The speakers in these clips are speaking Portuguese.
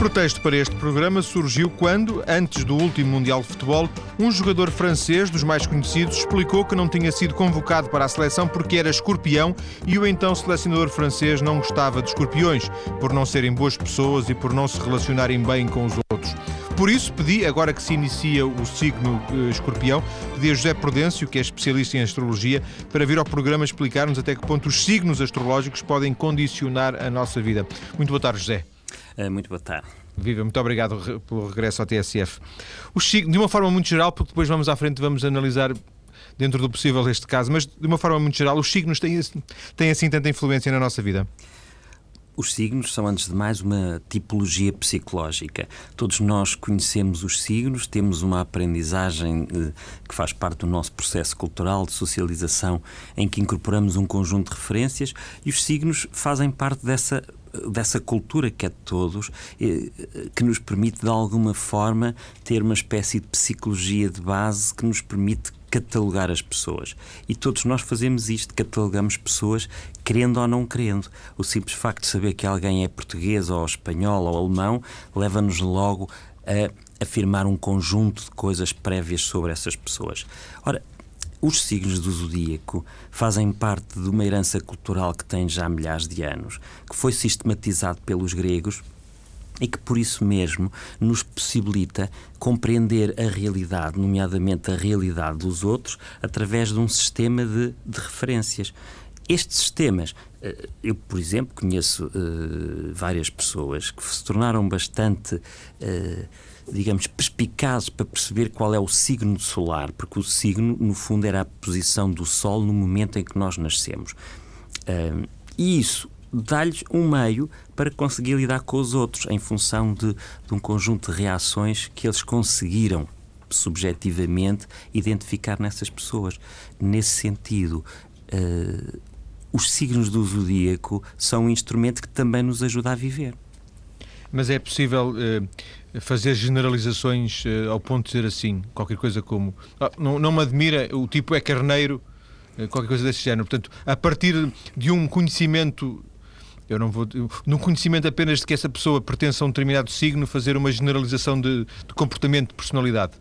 pretexto para este programa surgiu quando, antes do último Mundial de Futebol, um jogador francês, dos mais conhecidos, explicou que não tinha sido convocado para a seleção porque era escorpião e o então selecionador francês não gostava de escorpiões, por não serem boas pessoas e por não se relacionarem bem com os outros. Por isso pedi, agora que se inicia o signo uh, escorpião, pedi a José Prudêncio, que é especialista em astrologia, para vir ao programa explicar-nos até que ponto os signos astrológicos podem condicionar a nossa vida. Muito boa tarde, José. Eh, muito boa tarde. Viva, muito obrigado pelo regresso ao TSF. Os signos, de uma forma muito geral, porque depois vamos à frente vamos analisar dentro do possível este caso, mas de uma forma muito geral, os signos têm, têm assim tanta influência na nossa vida? Os signos são, antes de mais, uma tipologia psicológica. Todos nós conhecemos os signos, temos uma aprendizagem eh, que faz parte do nosso processo cultural de socialização, em que incorporamos um conjunto de referências, e os signos fazem parte dessa dessa cultura que é de todos, eh, que nos permite de alguma forma ter uma espécie de psicologia de base que nos permite catalogar as pessoas. E todos nós fazemos isto, catalogamos pessoas querendo ou não querendo. O simples facto de saber que alguém é português ou espanhol ou alemão leva-nos logo a afirmar um conjunto de coisas prévias sobre essas pessoas. Ora, os signos do zodíaco fazem parte de uma herança cultural que tem já milhares de anos, que foi sistematizado pelos gregos e que por isso mesmo nos possibilita compreender a realidade, nomeadamente a realidade dos outros, através de um sistema de, de referências. Estes sistemas, eh, eu, por exemplo, conheço uh, várias pessoas que se tornaram bastante, uh, digamos, perspicazes para perceber qual é o signo solar, porque o signo, no fundo, era a posição do Sol no momento em que nós nascemos. Uh, e isso dá-lhes um meio para conseguir lidar com os outros, em função de, de um conjunto de reações que eles conseguiram subjetivamente identificar nessas pessoas. Nesse sentido, uh, os signos do zodíaco são um instrumento que também nos ajuda a viver. Mas é possível uh, fazer generalizações uh, ao ponto de dizer assim, qualquer coisa como ah, não, não me admira, o tipo é carneiro, qualquer coisa desse género. Portanto, a partir de um conhecimento eu não vou, no conhecimento apenas de que essa pessoa pertence a um determinado signo, fazer uma generalização de, de comportamento, de personalidade.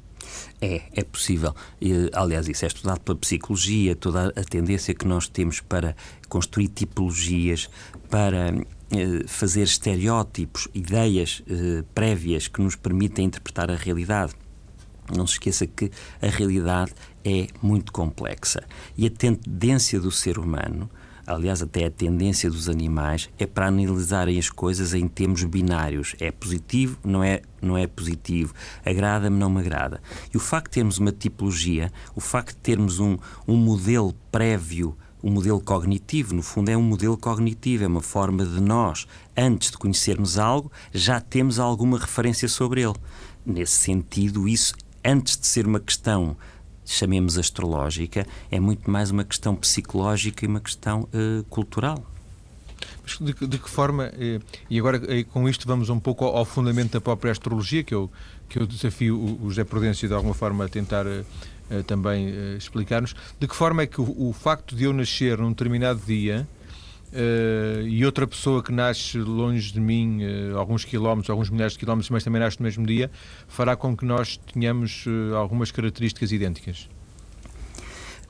É, é possível. E, aliás, isso é estudado pela psicologia, toda a tendência que nós temos para construir tipologias, para fazer estereótipos, ideias eh, prévias que nos permitem interpretar a realidade. Não se esqueça que a realidade é muito complexa e a tendência do ser humano aliás, até a tendência dos animais, é para analisarem as coisas em termos binários. É positivo, não é, não é positivo. Agrada-me, não me agrada. E o facto de termos uma tipologia, o facto de termos um, um modelo prévio, um modelo cognitivo, no fundo é um modelo cognitivo, é uma forma de nós, antes de conhecermos algo, já temos alguma referência sobre ele. Nesse sentido, isso, antes de ser uma questão chamemos astrológica, é muito mais uma questão psicológica e uma questão uh, cultural. De, de, que forma, eh, e agora eh, com isto vamos um pouco ao, fundamento da própria astrologia, que eu, que eu desafio o, o José Prudêncio de alguma forma a tentar também explicar-nos, de que forma é que o, o facto de eu nascer num determinado dia Uh, e outra pessoa que nasce longe de mim, uh, alguns quilómetros, alguns milhares de quilómetros, mas também nasce no mesmo dia, fará com que nós tenhamos uh, algumas características idênticas.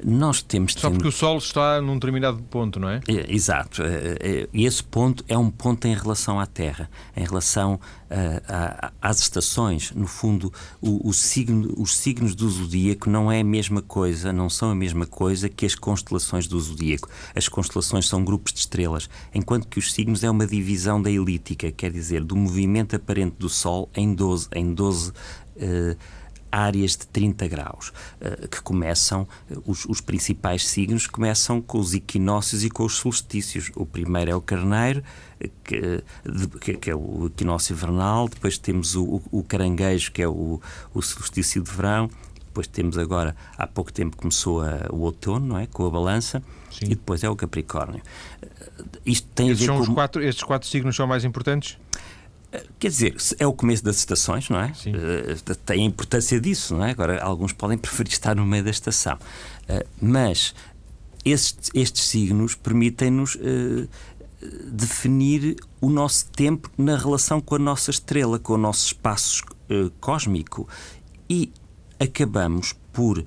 Nós temos Só porque o Sol está num determinado ponto, não é? é exato. É, é, e esse ponto é um ponto em relação à Terra, em relação uh, às estações. No fundo, o, o signo, os signos do zodíaco não é a mesma coisa, não são a mesma coisa que as constelações do zodíaco. As constelações são grupos de estrelas, enquanto que os signos é uma divisão da elíptica, quer dizer, do movimento aparente do Sol em 12, em 12 uh, áreas de 30 graus, eh, que começam, eh, os, os, principais signos começam com os equinócios e com os solstícios. O primeiro é o carneiro, eh, que, que, é o equinócio vernal, depois temos o, o, caranguejo, que é o, o solstício de verão, depois temos agora, há pouco tempo começou a, o outono, não é? Com a balança, Sim. e depois é o Capricórnio. Isto tem estes a ver com... Quatro, estes quatro signos são mais importantes? Quer dizer, é o começo das estações, não é? Sim. Uh, tem a importância disso, não é? Agora, alguns podem preferir estar no meio da estação. Uh, mas estes, estes signos permitem-nos uh, definir o nosso tempo na relação com a nossa estrela, com o nosso espaço cósmico. E acabamos por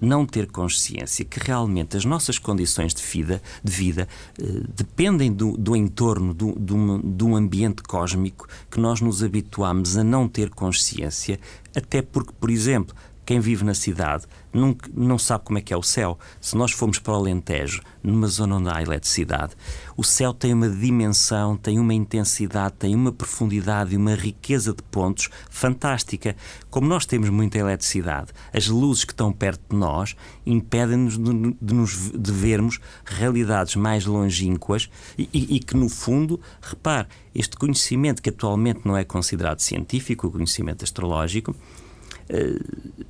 não ter consciência que realmente as nossas condições de vida, de vida uh, dependem do, do entorno, do, do ambiente cósmico, que nós nos habituamos a não ter consciência, até porque, por exemplo, quem vive na cidade não, não sabe como é que é o céu. Se nós formos para o Alentejo, numa zona onde há eletricidade, o céu tem uma dimensão, tem uma intensidade, tem uma profundidade e uma riqueza de pontos fantástica. Como nós temos muita eletricidade, as luzes que estão perto de nós impedem-nos de, de, nos, de vermos realidades mais longínquas e, e, e que, no fundo, repare, este conhecimento que atualmente não é considerado científico, o conhecimento astrológico,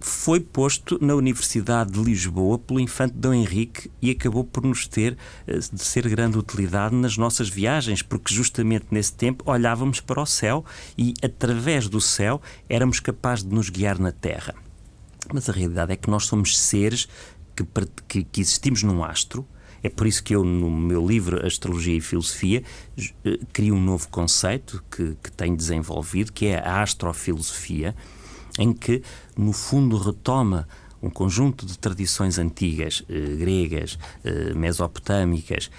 foi posto na Universidade de Lisboa pelo infante Dom Henrique e acabou por nos ter eh, de ser grande utilidade nas nossas viagens, porque justamente nesse tempo olhávamos para o céu e através do céu éramos capazes de nos guiar na Terra. Mas a realidade é que nós somos seres que, que, que existimos num astro. É por isso que eu, no meu livro Astrologia e Filosofia, eh, crio um novo conceito que, que tenho desenvolvido, que é a astrofilosofia, em que, no fundo, retoma um conjunto de tradições antigas, eh, gregas, eh, mesopotâmicas,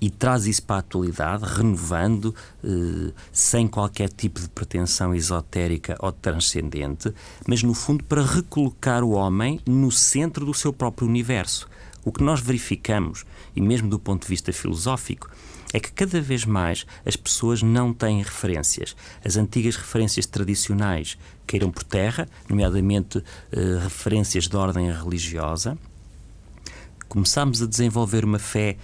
e traz isso para a atualidade, renovando, eh, sem qualquer tipo de pretensão esotérica ou transcendente, mas no fundo para recolocar o homem no centro do seu próprio universo. O que nós verificamos, e mesmo do ponto de vista filosófico, é que cada vez mais as pessoas não têm referências. As antigas referências tradicionais caíram por terra, nomeadamente uh, referências de ordem religiosa. Começámos a desenvolver uma fé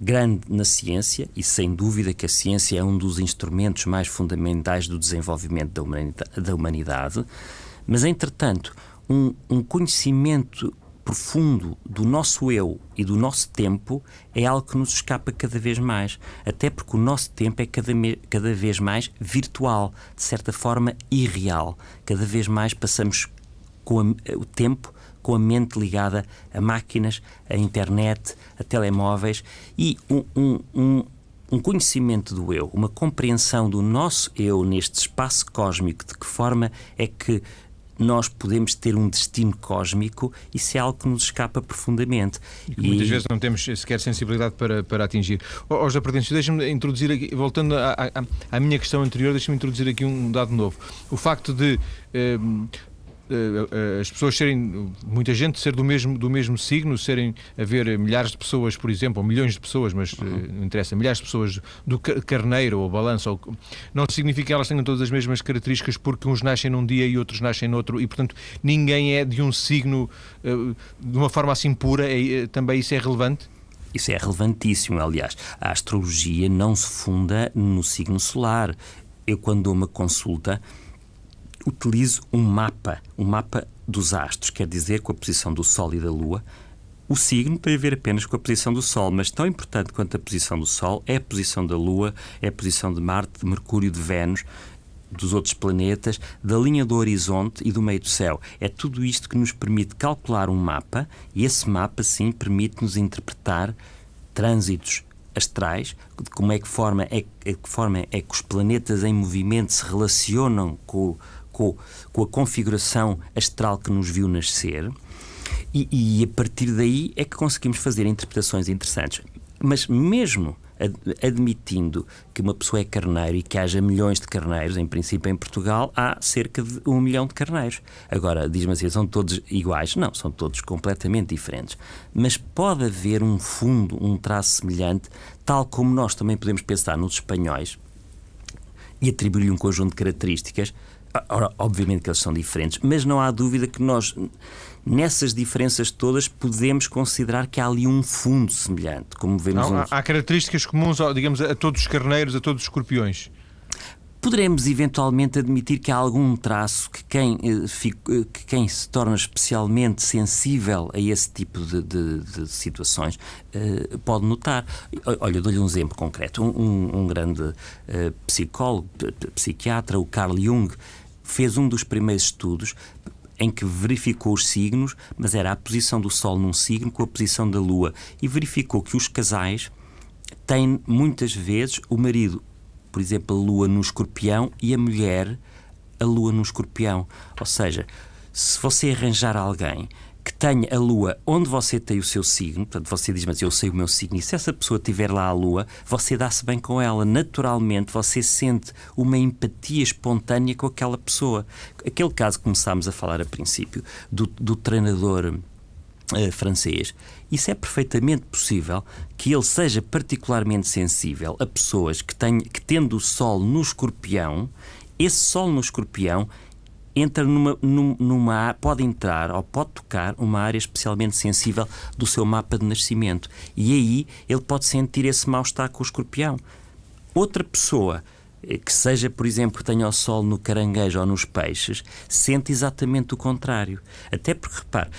grande na ciência, e sem dúvida que a ciência é um dos instrumentos mais fundamentais do desenvolvimento da humanidade, da humanidade mas, entretanto, um, um conhecimento profundo do nosso eu e do nosso tempo é algo que nos escapa cada vez mais. Até porque o nosso tempo é cada, cada vez mais virtual, de certa forma irreal. Cada vez mais passamos com a, o tempo com a mente ligada a máquinas, a internet, a telemóveis e um, um, um um conhecimento do eu, uma compreensão do nosso eu neste espaço cósmico, de que forma é que nós podemos ter um destino cósmico, isso é algo que nos escapa profundamente. E que muitas vezes não temos sequer sensibilidade para, para atingir. Ó oh, Prudêncio, deixa-me introduzir aqui, voltando à, à, à minha questão anterior, deixa-me introduzir aqui um dado novo. O facto de. Eh, as pessoas serem, muita gente ser do mesmo, do mesmo signo, serem, haver milhares de pessoas, por exemplo, ou milhões de pessoas, mas uhum. não interessa, milhares de pessoas do carneiro ou balança, ou, não significa que elas tenham todas as mesmas características porque uns nascem num dia e outros nascem noutro, e portanto ninguém é de um signo de uma forma assim pura, é, também isso é relevante? Isso é relevantíssimo, aliás. A astrologia não se funda no signo solar. Eu, quando dou uma consulta, utilizo um mapa, um mapa dos astros, quer dizer, com a posição do Sol e da Lua. O signo tem a ver apenas com a posição do Sol, mas tão importante quanto a posição do Sol é a posição da Lua, é a posição de Marte, de Mercúrio, de Vênus, dos outros planetas, da linha do horizonte e do meio do céu. É tudo isto que nos permite calcular um mapa e esse mapa, sim, permite-nos interpretar trânsitos astrais, de como é que forma é, é, que forma é que os planetas em movimento se relacionam com com, com a configuração astral que nos viu nascer. E, e, a partir daí é que conseguimos fazer interpretações interessantes. Mas mesmo admitindo que uma pessoa é carneiro e que haja milhões de carneiros, em princípio em Portugal há cerca de um milhão de carneiros. Agora, diz-me assim, são todos iguais? Não, são todos completamente diferentes. Mas pode haver um fundo, um traço semelhante, tal como nós também podemos pensar nos espanhóis e atribuir-lhe um conjunto de características Ora, obviamente que eles são diferentes, mas não há dúvida que nós, nessas diferenças todas, podemos considerar que há ali um fundo semelhante, como vemos. Não, uns... Há características comuns, digamos, a todos os carneiros, a todos os escorpiões. Poderemos eventualmente admitir que há algum traço que quem, eh, eh, que quem se torna especialmente sensível a esse tipo de, de, de situações uh, pode notar. Olha, dou-lhe um exemplo concreto. Um, um grande uh, psicólogo, psiquiatra, o Carl Jung, fez um dos primeiros estudos em que verificou os signos, mas era a posição do Sol num signo com a posição da Lua, e verificou que os casais tem muitas vezes o marido, por exemplo, a lua no escorpião e a mulher a lua no escorpião. Ou seja, se você arranjar alguém que tenha a lua onde você tem o seu signo, portanto, você diz, mas eu sei o meu signo, e se essa pessoa tiver lá a lua, você dá-se bem com ela. Naturalmente, você sente uma empatia espontânea com aquela pessoa. Aquele caso que começámos a falar a princípio, do, do treinador uh, francês, isso é perfeitamente possível que ele seja particularmente sensível a pessoas que, têm, que tendo o Sol no escorpião, esse Sol no escorpião entra numa, numa, pode entrar ou pode tocar uma área especialmente sensível do seu mapa de nascimento. E aí ele pode sentir esse mal-estar com o escorpião. Outra pessoa eh, que seja, por exemplo, tenha o sol no caranguejo ou nos peixes, sente exatamente o contrário. Até porque, repare,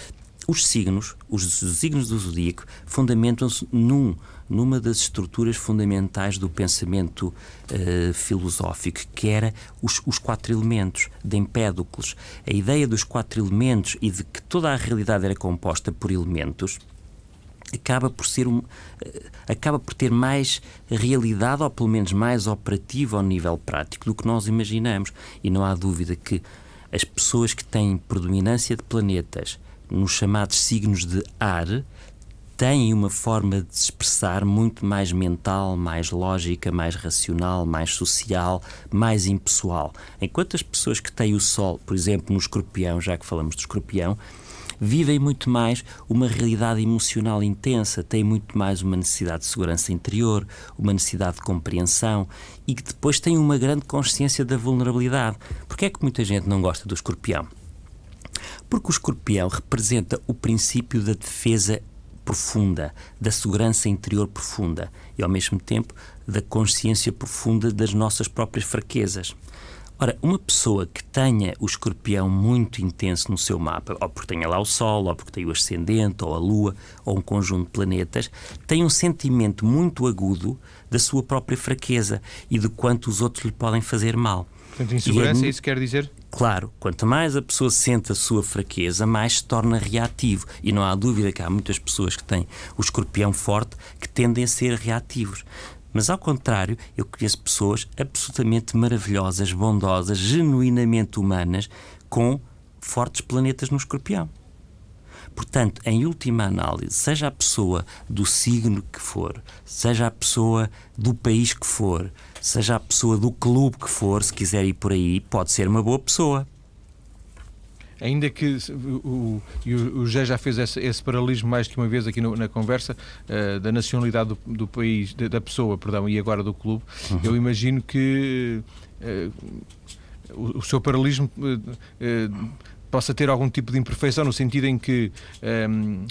os signos, os signos do zodíaco, fundamentam-se num numa das estruturas fundamentais do pensamento uh, filosófico, que era os, os, quatro elementos de Empédocles. A ideia dos quatro elementos e de que toda a realidade era composta por elementos acaba por ser um, uh, acaba por ter mais realidade ou pelo menos mais operativa ao nível prático do que nós imaginamos e não há dúvida que as pessoas que têm predominância de planetas nos chamados signos de ar têm uma forma de se expressar muito mais mental, mais lógica, mais racional, mais social, mais impessoal. Enquanto as pessoas que têm o Sol, por exemplo, no escorpião, já que falamos do escorpião, vivem muito mais uma realidade emocional intensa, têm muito mais uma necessidade de segurança interior, uma necessidade de compreensão e que depois têm uma grande consciência da vulnerabilidade. Porquê é que muita gente não gosta do escorpião? Porque o escorpião representa o princípio da defesa profunda, da segurança interior profunda e, ao mesmo tempo, da consciência profunda das nossas próprias fraquezas. Ora, uma pessoa que tenha o escorpião muito intenso no seu mapa, ou porque tenha lá o Sol, ou porque tem o ascendente, ou a Lua, ou um conjunto de planetas, tem um sentimento muito agudo da sua própria fraqueza e de quanto os outros lhe podem fazer mal. Portanto, insegurança, é, isso quer dizer? Claro, quanto mais a pessoa sente a sua fraqueza, mais se torna reativo. E não há dúvida que há muitas pessoas que têm o escorpião forte que tendem a ser reativos. Mas, ao contrário, eu conheço pessoas absolutamente maravilhosas, bondosas, genuinamente humanas, com fortes planetas no escorpião. Portanto, em última análise, seja a pessoa do signo que for, seja a pessoa do país que for, seja a pessoa do clube que for, se quiser ir por aí, pode ser uma boa pessoa. Ainda que o, o, o Jé já fez esse, esse, paralelismo mais que uma vez aqui no, na conversa uh, da nacionalidade do, do país, da, da, pessoa, perdão, e agora do clube, uhum. eu imagino que uh, o, o, seu paralelismo uh, possa ter algum tipo de imperfeição no sentido em que um,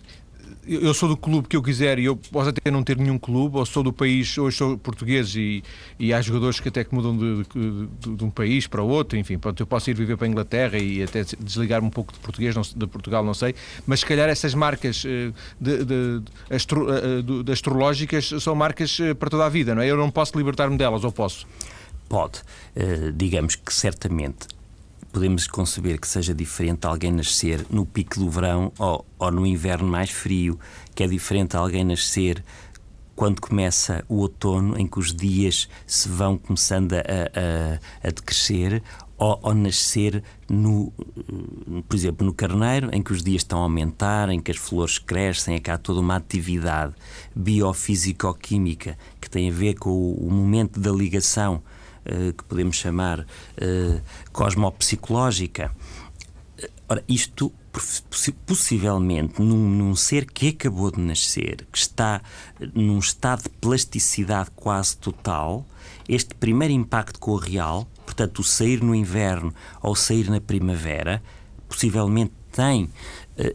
eu sou do clube que eu quiser e eu posso até não ter nenhum clube, ou sou do país, hoje sou português e, e há jogadores que até que mudam de, de, de um país para o outro, enfim, pronto, eu posso ir viver para a Inglaterra e até desligar-me um pouco de português, não, de Portugal, não sei, mas se calhar essas marcas eh, de, de, astro, eh, astrológicas são marcas eh, para toda a vida, não é? Eu não posso libertar-me delas, ou posso? Pode. Uh, digamos que certamente podemos conceber que seja diferente alguém nascer no pico do verão ou, ou no inverno mais frio, que é diferente alguém nascer quando começa o outono, em que os dias se vão começando a, a, a decrescer, ou, ou, nascer no, por exemplo, no carneiro, em que os dias estão a aumentar, em que as flores crescem, é que há toda uma atividade biofísico-química que tem a ver com o, o momento da ligação que podemos chamar uh, cosmopsicológica. Ora, isto possivelmente num, num, ser que acabou de nascer, que está num estado de plasticidade quase total, este primeiro impacto com o real, portanto, o sair no inverno ou sair na primavera, possivelmente tem uh,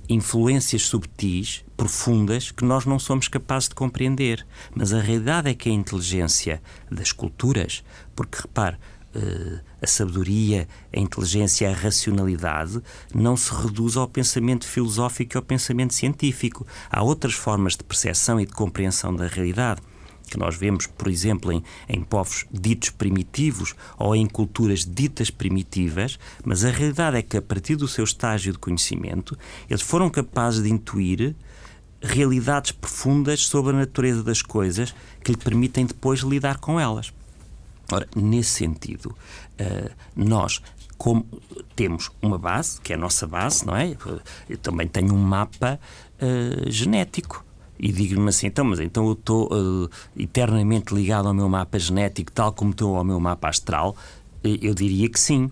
influências subtis, profundas, que nós não somos capazes de compreender. Mas a realidade é que a inteligência das culturas, porque repare, uh, a sabedoria, a inteligência, a racionalidade não se reduz ao pensamento filosófico e ao pensamento científico. Há outras formas de percepção e de compreensão da realidade que nós vemos, por exemplo, em, em povos ditos primitivos ou em culturas ditas primitivas, mas a realidade é que, a partir do seu estágio de conhecimento, eles foram capazes de intuir realidades profundas sobre a natureza das coisas que lhe permitem depois lidar com elas. Ora, nesse sentido, uh, nós como temos uma base, que é a nossa base, não é? Eu também tenho um mapa uh, genético. E digo-me assim, então, mas então eu estou uh, eternamente ligado ao meu mapa genético, tal como estou ao meu mapa astral? Eu diria que sim.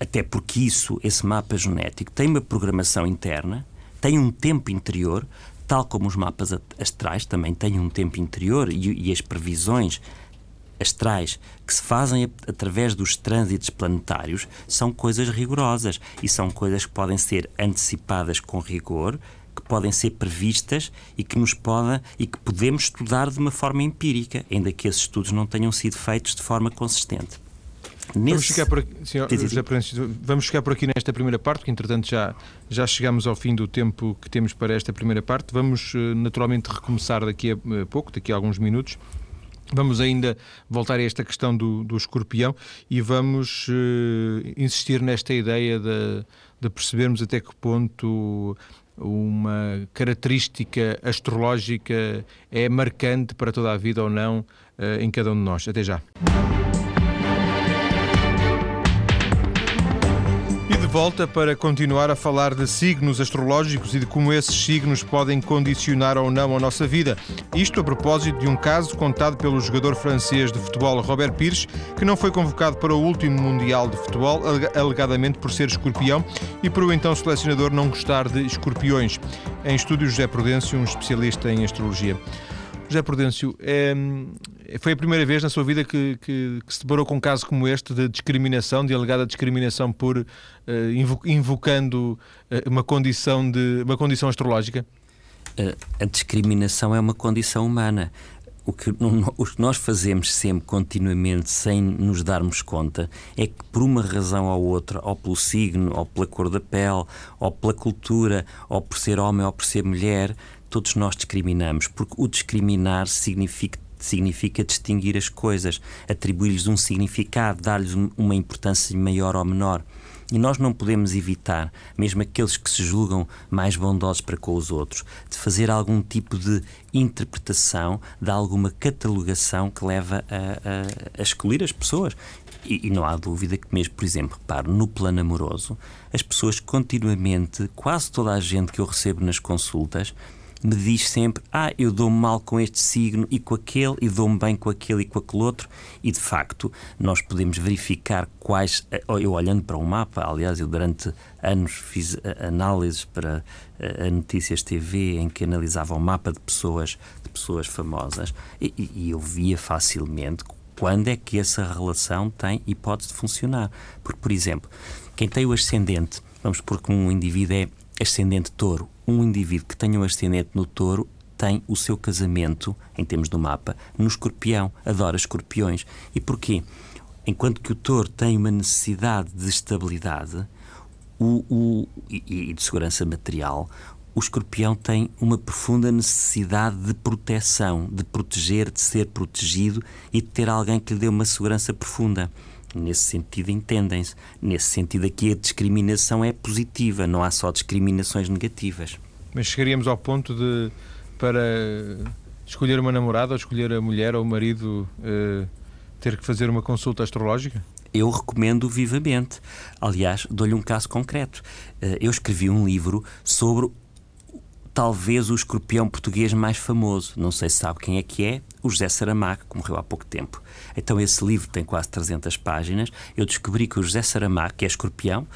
Até porque isso, esse mapa genético, tem uma programação interna, tem um tempo interior, tal como os mapas astrais também têm um tempo interior e, e as previsões astrais que se fazem através dos trânsitos planetários são coisas rigorosas e são coisas que podem ser antecipadas com rigor, que podem ser previstas e que nos podem e que podemos estudar de uma forma empírica, ainda que esses estudos não tenham sido feitos de forma consistente. Nesse... Vamos, chegar por aqui, senhor, José vamos chegar por aqui nesta primeira parte, porque entretanto já, já chegamos ao fim do tempo que temos para esta primeira parte. Vamos eh, naturalmente recomeçar daqui a eh, pouco, daqui a alguns minutos. Vamos ainda voltar a esta questão do, do escorpião e vamos uh, insistir nesta ideia de, de percebermos até que ponto uma característica astrológica é marcante para toda a vida ou não uh, em cada um de nós. Até já. Volta para continuar a falar de signos astrológicos e de como esses signos podem condicionar ou não a nossa vida. Isto a propósito de um caso contado pelo jogador francês de futebol Robert Pires, que não foi convocado para o último Mundial de Futebol, alegadamente por ser escorpião e por o então selecionador não gostar de escorpiões. Em estúdio, José Prudêncio, um especialista em astrologia. José Prudêncio, é, foi a primeira vez na sua vida que, que, que, se deparou com um caso como este de discriminação, de alegada discriminação por uh, invocando uh, uma condição de uma condição astrológica? A discriminação é uma condição humana. O que, o que nós fazemos sempre, continuamente, sem nos darmos conta, é que por uma razão ou outra, ou pelo signo, ou pela cor da pele, ou pela cultura, ou por ser homem ou por ser mulher, todos nós discriminamos, porque o discriminar significa significa distinguir as coisas, atribuir-lhes um significado, dar-lhes uma importância maior ou menor. E nós não podemos evitar, mesmo aqueles que se julgam mais bondosos para com os outros, de fazer algum tipo de interpretação, de alguma catalogação que leva a, a, a escolher as pessoas. E, e, não há dúvida que, mesmo, por exemplo, repare, no plano amoroso, as pessoas continuamente, quase toda a gente que eu recebo nas consultas, me diz sempre: Ah, eu dou-me mal com este signo e com aquele, e dou-me bem com aquele e com aquele outro. E de facto, nós podemos verificar quais. Eh, eu olhando para um mapa, aliás, eu durante anos fiz eh, análises para eh, a Notícias TV em que analisava um mapa de pessoas, de pessoas famosas e, e eu via facilmente quando é que essa relação tem hipótese de funcionar. Porque, por exemplo, quem tem o ascendente, vamos supor que um indivíduo é ascendente touro, um indivíduo que tenha um ascendente no touro tem o seu casamento, em termos do mapa, no escorpião, adora escorpiões. E porquê? Enquanto que o touro tem uma necessidade de estabilidade o, o, e, e de segurança material, o escorpião tem uma profunda necessidade de proteção, de proteger, de ser protegido e de ter alguém que lhe dê uma segurança profunda. Nesse sentido, entendem-se. Nesse sentido, aqui a discriminação é positiva, não há só discriminações negativas. Mas chegaríamos ao ponto de, para escolher uma namorada, ou escolher a mulher ou o marido, eh, ter que fazer uma consulta astrológica? Eu recomendo vivamente. Aliás, dou-lhe um caso concreto. Eh, eu escrevi um livro sobre talvez o escorpião português mais famoso. Não sei se sabe quem é que é, o José Saramago, que morreu há pouco tempo. Então esse livro tem quase 300 páginas. Eu descobri que o José Saramago, que é escorpião,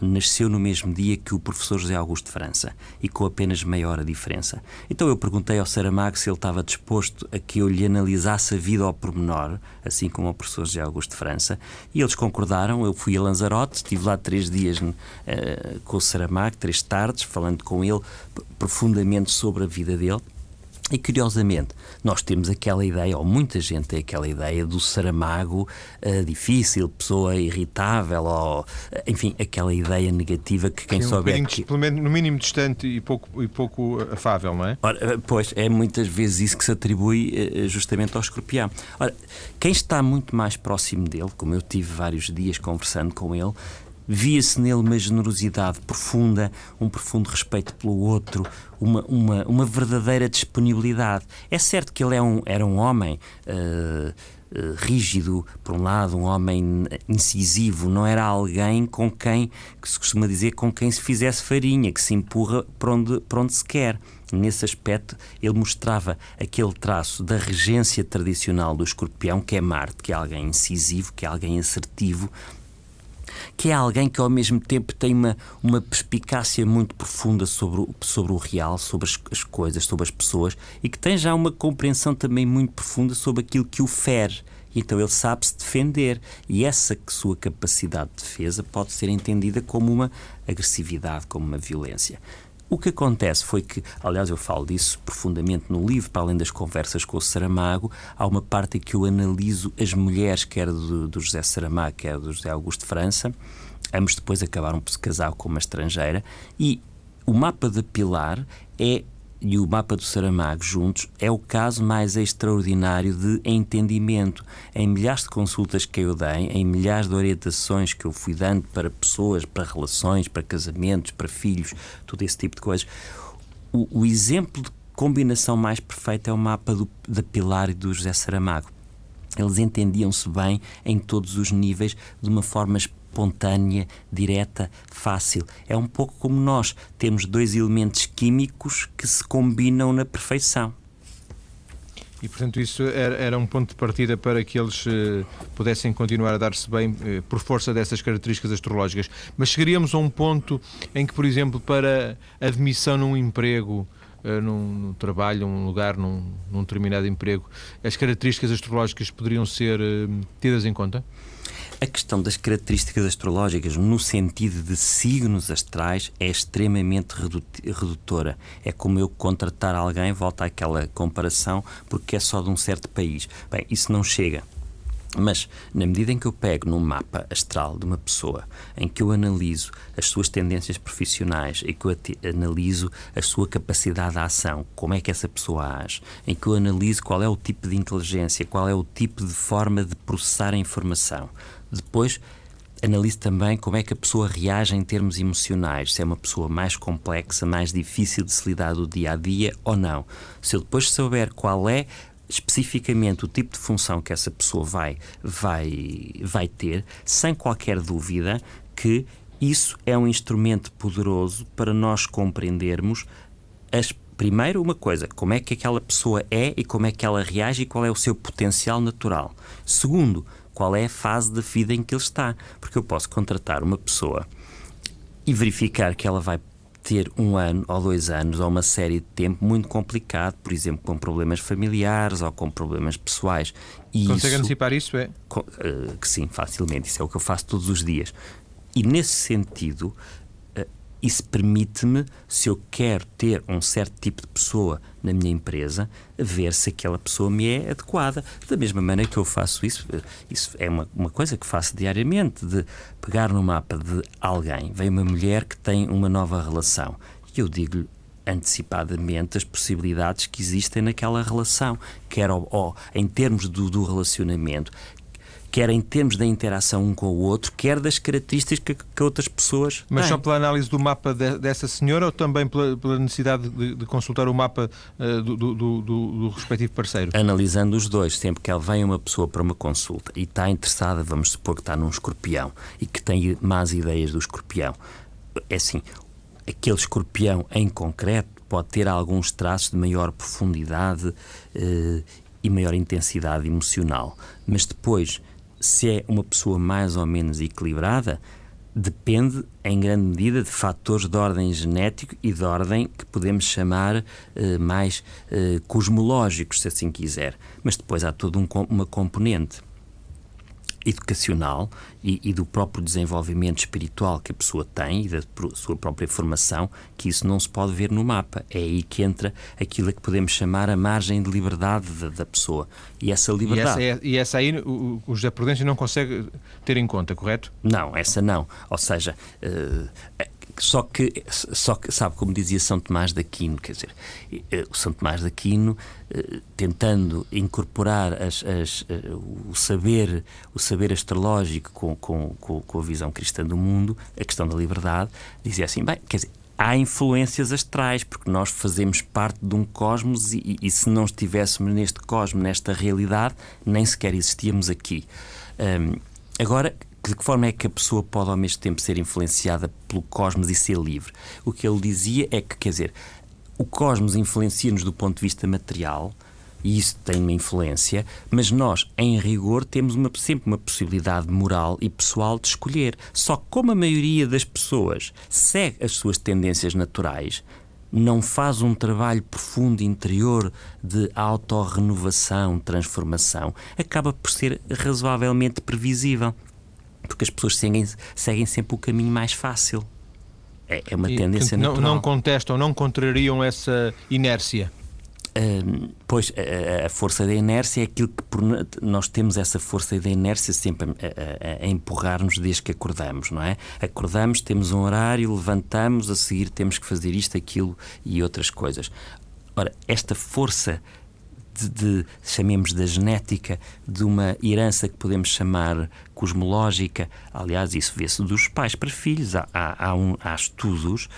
nasceu no mesmo dia que o professor José Augusto de França e com apenas meia hora de diferença. Então eu perguntei ao Saramago se ele estava disposto a que eu lhe analisasse a vida ao pormenor, assim como ao professor José Augusto de França, e eles concordaram. Eu fui a Lanzarote, estive lá três dias uh, com o Saramago, três tardes, falando com ele profundamente sobre a vida dele. E curiosamente, nós temos aquela ideia, ou muita gente tem aquela ideia do Saramago uh, difícil, pessoa irritável, ou enfim, aquela ideia negativa que quem Sim, souber. Um que... No mínimo distante e pouco, e pouco afável, não é? Ora, eh, pois, é muitas vezes isso que se atribui uh, justamente ao escorpião. Ora, quem está muito mais próximo dele, como eu tive vários dias conversando com ele, Via-se nele uma generosidade profunda, um profundo respeito pelo outro, uma, uma, uma verdadeira disponibilidade. É certo que ele é um, era um homem. Uh, Uh, rígido, por um lado, um homem incisivo, não era alguém com quem, que se costuma dizer, com quem se fizesse farinha, que se empurra para onde, para onde se quer. Nesse aspecto, ele mostrava aquele traço da regência tradicional do escorpião, que é Marte, que é alguém incisivo, que é alguém assertivo, que é alguém que ao mesmo tempo tem uma, uma perspicácia muito profunda sobre o, sobre o real, sobre as, as coisas, sobre as pessoas e que tem já uma compreensão também muito profunda sobre aquilo que o fere. Então ele sabe se defender e essa sua capacidade de defesa pode ser entendida como uma agressividade, como uma violência. O que acontece foi que, aliás, eu falo disso profundamente no livro, para além das conversas com o Saramago, há uma parte em que eu analiso as mulheres, quer do, do José Saramago, quer do José Augusto de França. Ambos depois acabaram por se casar com uma estrangeira. E o mapa de Pilar é e o mapa do Saramago juntos é o caso mais extraordinário de entendimento. Em milhares de consultas que eu dei, em milhares de orientações que eu fui dando para pessoas, para relações, para casamentos, para filhos, todo esse tipo de coisas, o, o exemplo de combinação mais perfeita é o mapa do, da Pilar e do José Saramago. Eles entendiam-se bem em todos os níveis de uma forma espontânea, direta, fácil. É um pouco como nós temos dois elementos químicos que se combinam na perfeição. E, portanto, isso era, era, um ponto de partida para que eles eh, pudessem continuar a dar-se bem eh, por força dessas características astrológicas. Mas chegaríamos a um ponto em que, por exemplo, para admissão num emprego, eh, num, num, trabalho, num lugar, num, num, determinado emprego, as características astrológicas poderiam ser eh, tidas em conta? A questão das características astrológicas no sentido de signos astrais é extremamente redutora. É como eu contratar alguém, volta àquela comparação, porque é só de um certo país. Bem, isso não chega. Mas, na medida em que eu pego num mapa astral de uma pessoa, em que eu analiso as suas tendências profissionais, em que eu analiso a sua capacidade de ação, como é que essa pessoa age, em que eu analiso qual é o tipo de inteligência, qual é o tipo de forma de processar a informação, depois, analise também como é que a pessoa reage em termos emocionais, se é uma pessoa mais complexa, mais difícil de se lidar do dia a dia ou não. Se eu depois souber qual é especificamente o tipo de função que essa pessoa vai, vai, vai ter, sem qualquer dúvida que isso é um instrumento poderoso para nós compreendermos as Primeiro, uma coisa, como é que aquela pessoa é e como é que ela reage e qual é o seu potencial natural. Segundo, qual é a fase da vida em que ele está. Porque eu posso contratar uma pessoa e verificar que ela vai ter um ano ou dois anos ou uma série de tempo muito complicado, por exemplo, com problemas familiares ou com problemas pessoais. E Consegue isso, antecipar isso? É? Uh, que sim, facilmente. Isso é o que eu faço todos os dias. E nesse sentido, isso permite-me, se eu quero ter um certo tipo de pessoa na minha empresa, ver se aquela pessoa me é adequada. Da mesma maneira que eu faço isso, isso é uma, uma coisa que faço diariamente, de pegar no mapa de alguém, vem uma mulher que tem uma nova relação, e eu digo-lhe antecipadamente as possibilidades que existem naquela relação, quer em termos do, do relacionamento, quer em termos da interação um com o outro, quer das características que, que outras pessoas Mas têm. só pela análise do mapa de, dessa senhora ou também pela, pela necessidade de, de, consultar o mapa uh, do, do, do, do, respectivo parceiro? Analisando os dois, sempre que ela vem uma pessoa para uma consulta e está interessada, vamos supor que está num escorpião e que tem más ideias do escorpião, é assim, aquele escorpião em concreto pode ter alguns traços de maior profundidade uh, e maior intensidade emocional, mas depois se é uma pessoa mais ou menos equilibrada depende, em grande medida, de fatores de ordem genético e de ordem que podemos chamar eh, mais eh, cosmológicos, se assim quiser. Mas depois há toda um, uma componente educacional e, e, do próprio desenvolvimento espiritual que a pessoa tem e da sua própria formação, que isso não se pode ver no mapa. É aí que entra aquilo que podemos chamar a margem de liberdade da, da pessoa. E essa liberdade. E essa, é, e essa aí o, o José Prudêncio não consegue ter em conta, correto? Não, essa não. Ou seja, uh, só que, só que, sabe, como dizia São Tomás de Aquino, quer dizer, eh, o São Tomás de Aquino, eh, tentando incorporar as, as, eh, o saber o saber astrológico com, com, com, a visão cristã do mundo, a questão da liberdade, dizia assim, bem, quer dizer, há influências astrais, porque nós fazemos parte de um cosmos e, e se não estivéssemos neste cosmos, nesta realidade, nem sequer existíamos aqui. Agora, de que forma é que a pessoa pode ao mesmo tempo ser influenciada pelo cosmos e ser livre? O que ele dizia é que, quer dizer, o cosmos influencia-nos do ponto de vista material, e isso tem uma influência, mas nós, em rigor, temos uma, sempre uma possibilidade moral e pessoal de escolher. Só que como a maioria das pessoas segue as suas tendências naturais, não faz um trabalho profundo interior de autorrenovação, transformação, acaba por ser razoavelmente previsível porque as pessoas seguem, seguem sempre o caminho mais fácil. É, é uma e, tendência não, natural. Não contestam, não contrariam essa inércia. Uh, pois a, a, força da inércia é aquilo que por, nós temos essa força da inércia sempre a, a, a empurrar-nos desde que acordamos, não é? Acordamos, temos um horário, levantamos, a seguir temos que fazer isto, aquilo e outras coisas. Ora, esta força de, de, chamemos da genética, de uma herança que podemos chamar cosmológica. Aliás, isso vê-se dos pais para filhos. Há, há, há, um, há estudos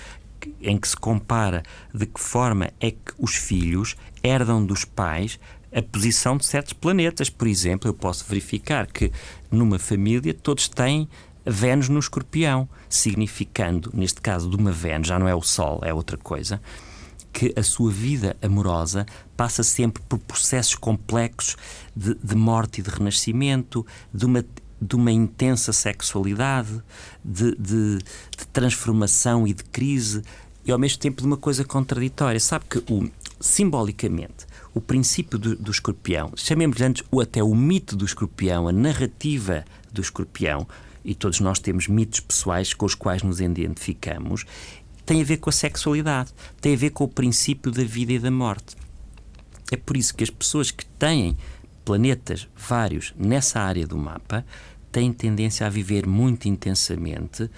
em que se compara de que forma é que os filhos herdam dos pais a posição de certos planetas. Por exemplo, eu posso verificar que numa família todos têm Vênus no escorpião, significando, neste caso de uma Vênus, já não é o Sol, é outra coisa, que a sua vida amorosa passa sempre por processos complexos de, de morte e de renascimento, de uma de uma intensa sexualidade, de, de, de, transformação e de crise, e ao mesmo tempo de uma coisa contraditória. Sabe que, o, simbolicamente, o princípio do, do escorpião, chamemos-lhe antes o, até o mito do escorpião, a narrativa do escorpião, e todos nós temos mitos pessoais com os quais nos identificamos, tem a ver com a sexualidade, tem a ver com o princípio da vida e da morte. É por isso que as pessoas que têm planetas vários nessa área do mapa têm tendência a viver muito intensamente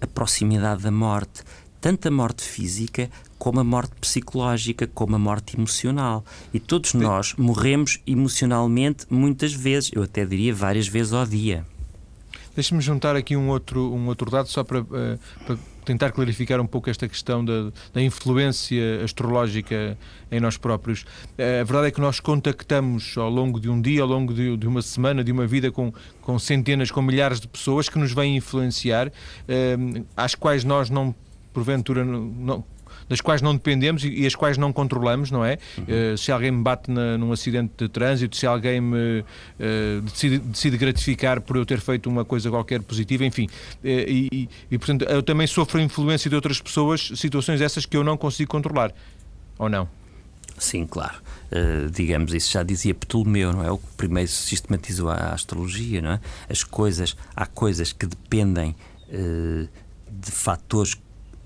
a proximidade da morte, tanto a morte física como a morte psicológica, como a morte emocional. E todos nós morremos emocionalmente muitas vezes, eu até diria várias vezes ao dia. Deixe-me juntar aqui um outro, um outro dado só para, uh, para tentar clarificar um pouco esta questão da, da, influência astrológica em nós próprios. Eh, a verdade é que nós contactamos ao longo de um dia, ao longo de, de uma semana, de uma vida, com, com centenas, com milhares de pessoas que nos vêm influenciar, eh, às quais nós não porventura não, das quais não dependemos e, e as quais não controlamos, não é? Uhum. Uh, se alguém me bate na, num acidente de trânsito, se alguém me uh, decide, decide, gratificar por eu ter feito uma coisa qualquer positiva, enfim. Uh, e, e, portanto, eu também sofro influência de outras pessoas, situações essas que eu não consigo controlar. Ou não? Sim, claro. Uh, digamos, isso já dizia Ptolomeu, não é? O que primeiro sistematizou a astrologia, não é? As coisas, há coisas que dependem uh, de fatores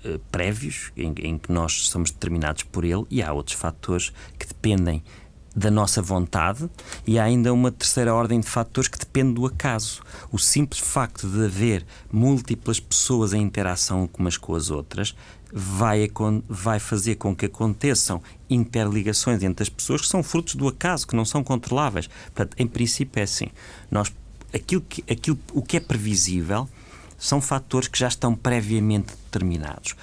eh, prévios, em, em, que nós somos determinados por ele, e há outros fatores que dependem da nossa vontade, e há ainda uma terceira ordem de fatores que depende do acaso. O simples facto de haver múltiplas pessoas em interação umas com as outras vai, vai fazer com que aconteçam interligações entre as pessoas que são frutos do acaso, que não são controláveis. Portanto, em princípio é assim. Nós, aquilo que, aquilo, o que é previsível são fatores que já estão previamente determinados.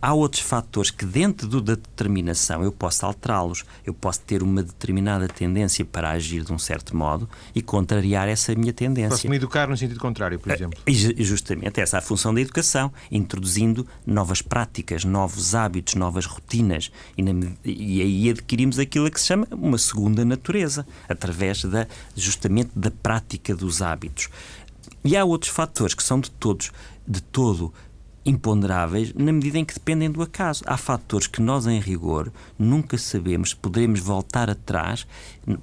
Há outros fatores que, dentro da determinação, eu posso alterá-los. Eu posso ter uma determinada tendência para agir de um certo modo e contrariar essa minha tendência. Posso me educar no sentido contrário, por exemplo. E justamente essa é a função da educação, introduzindo novas práticas, novos hábitos, novas rotinas. E, na, e aí adquirimos aquilo que se chama uma segunda natureza, através da, justamente da prática dos hábitos. E há outros fatores que são de todos, de todo imponderáveis na medida em que dependem do acaso. Há fatores que nós, em rigor, nunca sabemos se poderemos voltar atrás,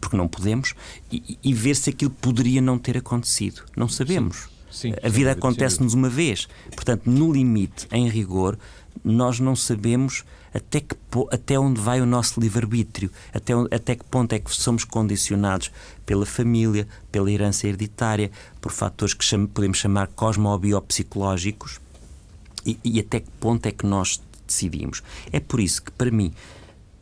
porque não podemos, e, e ver se aquilo poderia não ter acontecido. Não sabemos. Sim, sim, a vida acontece-nos uma vez. Portanto, no limite, em rigor, nós não sabemos até, que, até onde vai o nosso livre-arbítrio, até, até que ponto é que somos condicionados pela família, pela herança hereditária, por fatores que cham, podemos chamar cosmobiopsicológicos, e, e até que ponto é que nós decidimos. É por isso que, para mim,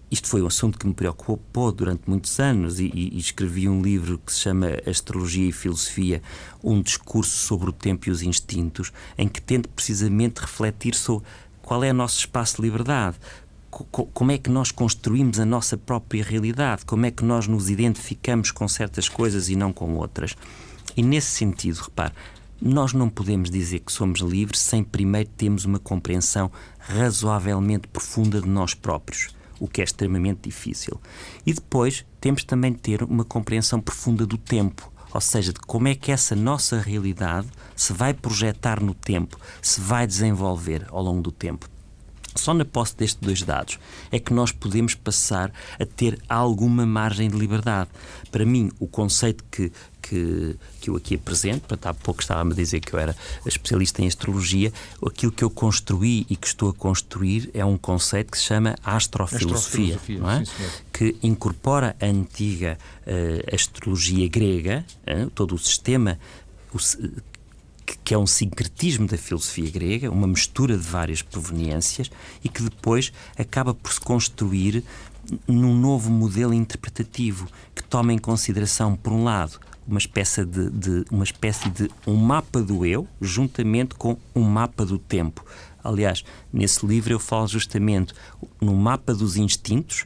isto foi um assunto que me preocupou durante muitos anos e, e, escrevi um livro que se chama Astrologia e Filosofia, um discurso sobre o tempo e os instintos, em que tento precisamente refletir sobre qual é o nosso espaço de liberdade, como é que nós construímos a nossa própria realidade, como é que nós nos identificamos com certas coisas e não com outras. E nesse sentido, repare, nós não podemos dizer que somos livres sem primeiro termos uma compreensão razoavelmente profunda de nós próprios, o que é extremamente difícil. E depois temos também de ter uma compreensão profunda do tempo, ou seja, de como é que essa nossa realidade se vai projetar no tempo, se vai desenvolver ao longo do tempo. Só na posse destes dois dados é que nós podemos passar a ter alguma margem de liberdade. Para mim, o conceito que, que, que eu aqui apresento, portanto, há pouco estava-me a dizer que eu era especialista em astrologia, aquilo que eu construí e que estou a construir é um conceito que se chama astrofilosofia, astrofilosofia não é? que incorpora a antiga uh, astrologia grega, uh, todo o sistema o, que é um sincretismo da filosofia grega, uma mistura de várias proveniências e que depois acaba por se construir num novo modelo interpretativo que toma em consideração, por um lado, uma espécie de, de, uma espécie de um mapa do eu, juntamente com um mapa do tempo. Aliás, nesse livro eu falo justamente no mapa dos instintos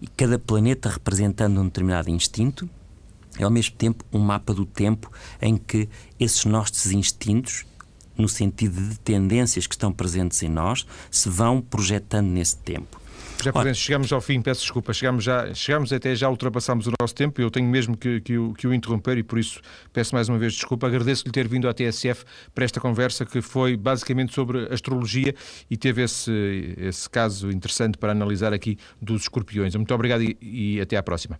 e cada planeta representando um determinado instinto é ao mesmo tempo um mapa do tempo em que esses nossos instintos, no sentido de tendências que estão presentes em nós, se vão projetando nesse tempo. Já Ora, chegamos ao fim, peço desculpa, chegamos, já, chegamos até já ultrapassamos o nosso tempo, eu tenho mesmo que, que, o, que o interromper e por isso peço mais uma vez desculpa. Agradeço-lhe ter vindo à TSF para esta conversa que foi basicamente sobre astrologia e teve esse, esse caso interessante para analisar aqui dos escorpiões. Muito obrigado e, e até à próxima.